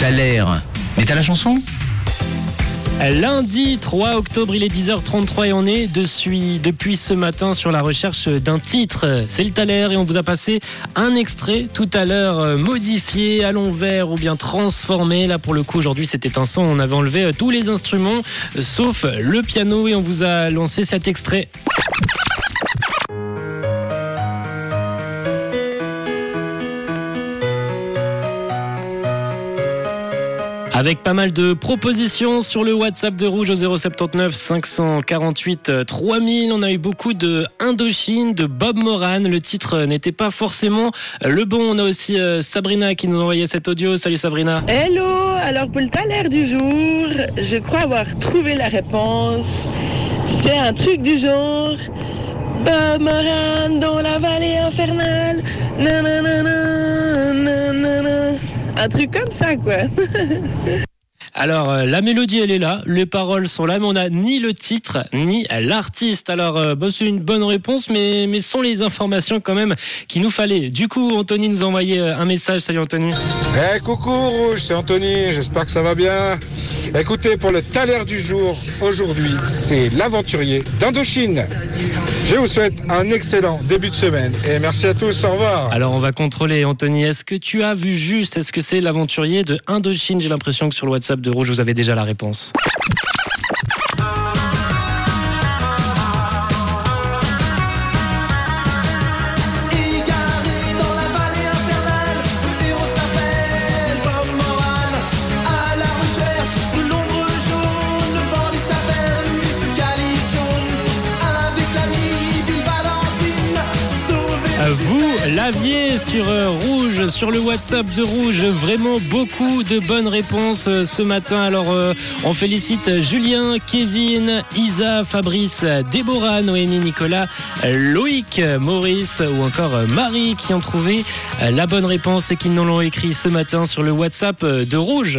T'as. Mais t'as la chanson Lundi 3 octobre, il est 10h33 et on est depuis ce matin sur la recherche d'un titre. C'est le Thaler et on vous a passé un extrait tout à l'heure euh, modifié à l'envers ou bien transformé. Là pour le coup aujourd'hui c'était un son, on avait enlevé euh, tous les instruments euh, sauf le piano et on vous a lancé cet extrait. Avec pas mal de propositions sur le WhatsApp de Rouge au 079 548 3000. On a eu beaucoup de Indochine, de Bob Moran. Le titre n'était pas forcément le bon. On a aussi euh, Sabrina qui nous envoyait cet audio. Salut Sabrina. Hello, alors pour le taler du jour, je crois avoir trouvé la réponse. C'est un truc du genre Bob Moran dans la vallée infernale. Un truc comme ça, quoi. Alors euh, la mélodie elle est là, les paroles sont là, mais on n'a ni le titre ni l'artiste. Alors euh, bah, c'est une bonne réponse, mais mais sont les informations quand même qu'il nous fallait. Du coup, Anthony nous a envoyé euh, un message. Salut Anthony. Eh coucou Rouge, c'est Anthony, j'espère que ça va bien. Écoutez, pour le taler du jour, aujourd'hui, c'est l'aventurier d'Indochine. Je vous souhaite un excellent début de semaine et merci à tous, au revoir. Alors on va contrôler Anthony. Est-ce que tu as vu juste? Est-ce que c'est l'aventurier de Indochine? J'ai l'impression que sur le WhatsApp de Rouge vous avez déjà la réponse. Vous l'aviez sur euh, Rouge, sur le WhatsApp de Rouge. Vraiment beaucoup de bonnes réponses euh, ce matin. Alors euh, on félicite Julien, Kevin, Isa, Fabrice, Déborah, Noémie, Nicolas, Loïc, Maurice ou encore Marie qui ont trouvé la bonne réponse et qui nous l'ont écrit ce matin sur le WhatsApp de Rouge.